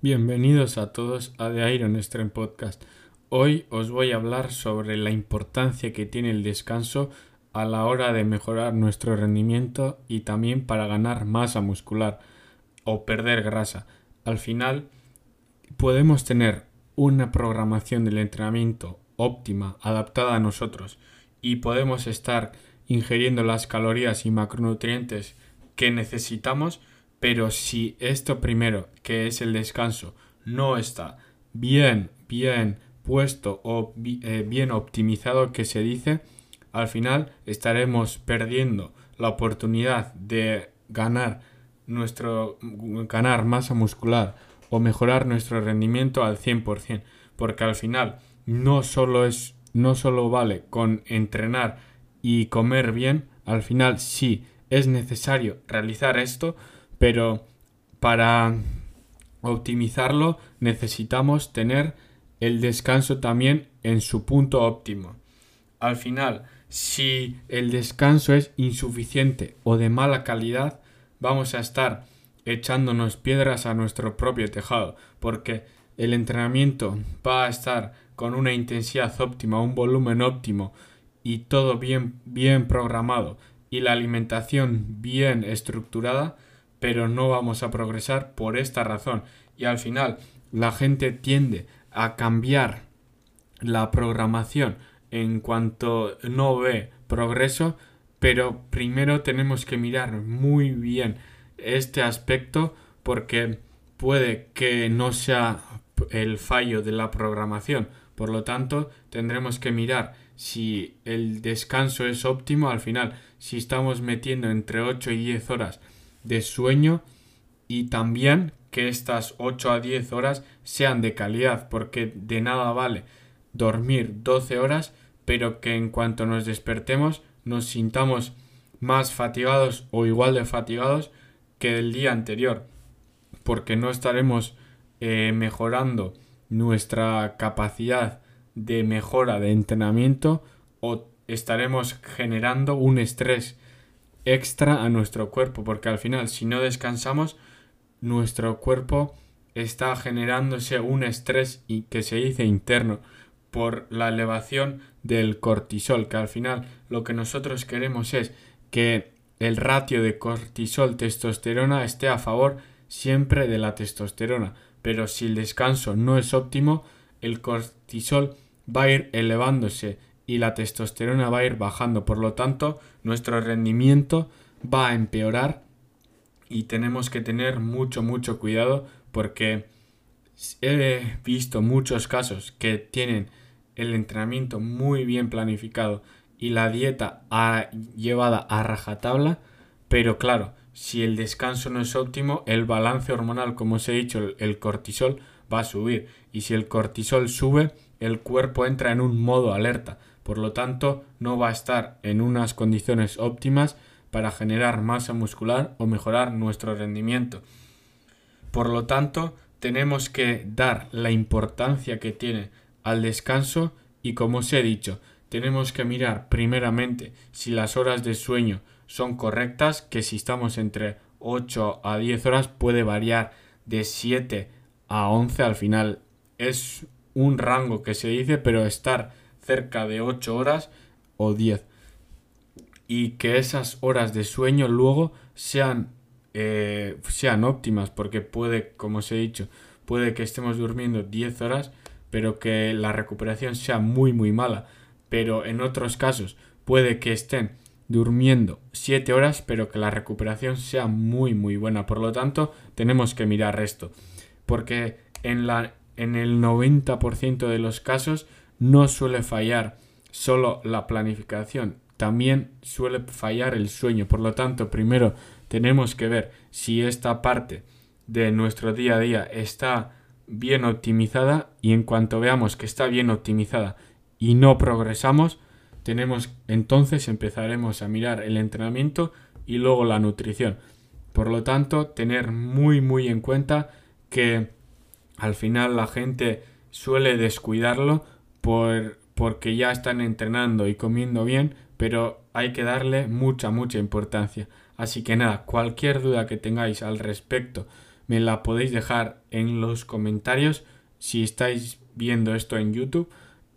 Bienvenidos a todos a The Iron Stream Podcast. Hoy os voy a hablar sobre la importancia que tiene el descanso a la hora de mejorar nuestro rendimiento y también para ganar masa muscular o perder grasa. Al final podemos tener una programación del entrenamiento óptima, adaptada a nosotros y podemos estar ingiriendo las calorías y macronutrientes que necesitamos, pero si esto primero, que es el descanso, no está bien, bien puesto o eh, bien optimizado que se dice, al final estaremos perdiendo la oportunidad de ganar nuestro ganar masa muscular o mejorar nuestro rendimiento al 100%, porque al final no solo es no solo vale con entrenar y comer bien, al final sí es necesario realizar esto, pero para optimizarlo necesitamos tener el descanso también en su punto óptimo. Al final, si el descanso es insuficiente o de mala calidad, vamos a estar echándonos piedras a nuestro propio tejado, porque el entrenamiento va a estar con una intensidad óptima, un volumen óptimo y todo bien, bien programado y la alimentación bien estructurada, pero no vamos a progresar por esta razón. Y al final la gente tiende a cambiar la programación en cuanto no ve progreso, pero primero tenemos que mirar muy bien este aspecto porque puede que no sea el fallo de la programación. Por lo tanto, tendremos que mirar si el descanso es óptimo al final, si estamos metiendo entre 8 y 10 horas de sueño y también que estas 8 a 10 horas sean de calidad, porque de nada vale dormir 12 horas, pero que en cuanto nos despertemos nos sintamos más fatigados o igual de fatigados que el día anterior, porque no estaremos eh, mejorando nuestra capacidad de mejora de entrenamiento o estaremos generando un estrés extra a nuestro cuerpo, porque al final si no descansamos, nuestro cuerpo está generándose un estrés y que se dice interno por la elevación del cortisol, que al final lo que nosotros queremos es que el ratio de cortisol-testosterona esté a favor siempre de la testosterona, pero si el descanso no es óptimo, el cortisol va a ir elevándose y la testosterona va a ir bajando, por lo tanto, nuestro rendimiento va a empeorar y tenemos que tener mucho, mucho cuidado porque he visto muchos casos que tienen el entrenamiento muy bien planificado y la dieta llevada a rajatabla, pero claro, si el descanso no es óptimo, el balance hormonal, como os he dicho, el cortisol va a subir. Y si el cortisol sube, el cuerpo entra en un modo alerta, por lo tanto no va a estar en unas condiciones óptimas para generar masa muscular o mejorar nuestro rendimiento. Por lo tanto, tenemos que dar la importancia que tiene al descanso y como os he dicho, tenemos que mirar primeramente si las horas de sueño son correctas, que si estamos entre 8 a 10 horas puede variar de 7 a 11 al final. Es un rango que se dice, pero estar cerca de 8 horas o 10 y que esas horas de sueño luego sean, eh, sean óptimas, porque puede, como os he dicho, puede que estemos durmiendo 10 horas, pero que la recuperación sea muy muy mala. Pero en otros casos puede que estén durmiendo 7 horas, pero que la recuperación sea muy muy buena. Por lo tanto, tenemos que mirar esto. Porque en, la, en el 90% de los casos no suele fallar solo la planificación, también suele fallar el sueño. Por lo tanto, primero tenemos que ver si esta parte de nuestro día a día está bien optimizada y en cuanto veamos que está bien optimizada y no progresamos, tenemos entonces empezaremos a mirar el entrenamiento y luego la nutrición. Por lo tanto, tener muy muy en cuenta que al final la gente suele descuidarlo por, porque ya están entrenando y comiendo bien, pero hay que darle mucha, mucha importancia. Así que nada, cualquier duda que tengáis al respecto me la podéis dejar en los comentarios si estáis viendo esto en YouTube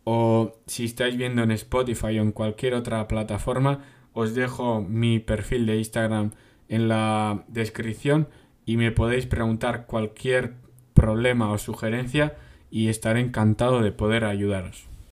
o si estáis viendo en Spotify o en cualquier otra plataforma, os dejo mi perfil de Instagram en la descripción y me podéis preguntar cualquier problema o sugerencia y estaré encantado de poder ayudaros.